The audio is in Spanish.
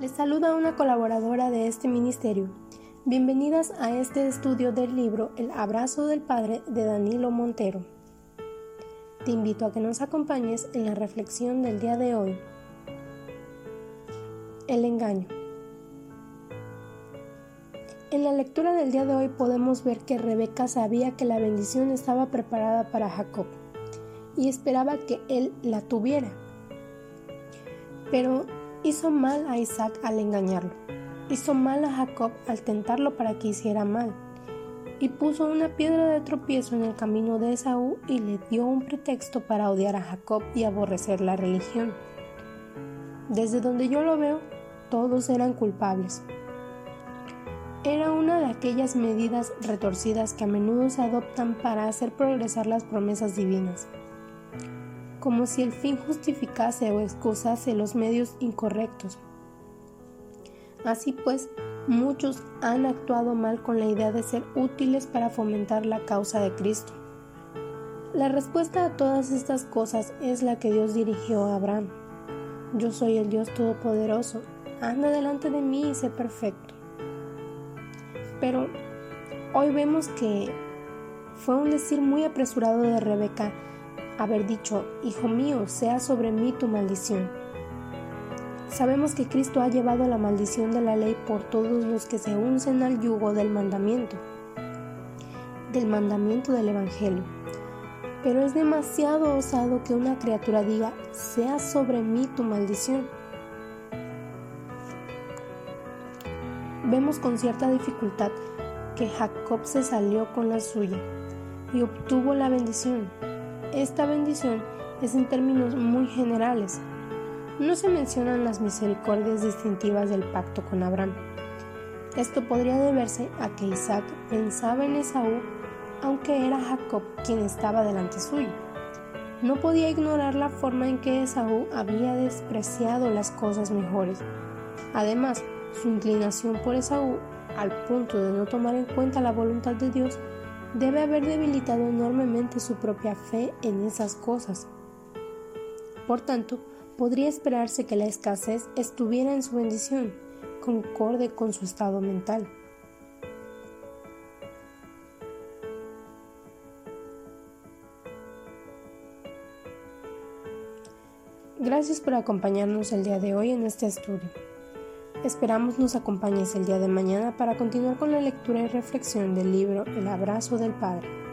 Les saluda una colaboradora de este ministerio. Bienvenidas a este estudio del libro El abrazo del Padre de Danilo Montero. Te invito a que nos acompañes en la reflexión del día de hoy. El engaño. En la lectura del día de hoy podemos ver que Rebeca sabía que la bendición estaba preparada para Jacob y esperaba que él la tuviera. Pero hizo mal a Isaac al engañarlo. Hizo mal a Jacob al tentarlo para que hiciera mal. Y puso una piedra de tropiezo en el camino de Esaú y le dio un pretexto para odiar a Jacob y aborrecer la religión. Desde donde yo lo veo, todos eran culpables. Era una de aquellas medidas retorcidas que a menudo se adoptan para hacer progresar las promesas divinas como si el fin justificase o excusase los medios incorrectos. Así pues, muchos han actuado mal con la idea de ser útiles para fomentar la causa de Cristo. La respuesta a todas estas cosas es la que Dios dirigió a Abraham. Yo soy el Dios Todopoderoso, anda delante de mí y sé perfecto. Pero hoy vemos que fue un decir muy apresurado de Rebeca haber dicho, Hijo mío, sea sobre mí tu maldición. Sabemos que Cristo ha llevado la maldición de la ley por todos los que se uncen al yugo del mandamiento, del mandamiento del Evangelio. Pero es demasiado osado que una criatura diga, sea sobre mí tu maldición. Vemos con cierta dificultad que Jacob se salió con la suya y obtuvo la bendición, esta bendición es en términos muy generales. No se mencionan las misericordias distintivas del pacto con Abraham. Esto podría deberse a que Isaac pensaba en Esaú, aunque era Jacob quien estaba delante suyo. No podía ignorar la forma en que Esaú había despreciado las cosas mejores. Además, su inclinación por Esaú, al punto de no tomar en cuenta la voluntad de Dios, debe haber debilitado enormemente su propia fe en esas cosas. Por tanto, podría esperarse que la escasez estuviera en su bendición, concorde con su estado mental. Gracias por acompañarnos el día de hoy en este estudio. Esperamos nos acompañes el día de mañana para continuar con la lectura y reflexión del libro El abrazo del Padre.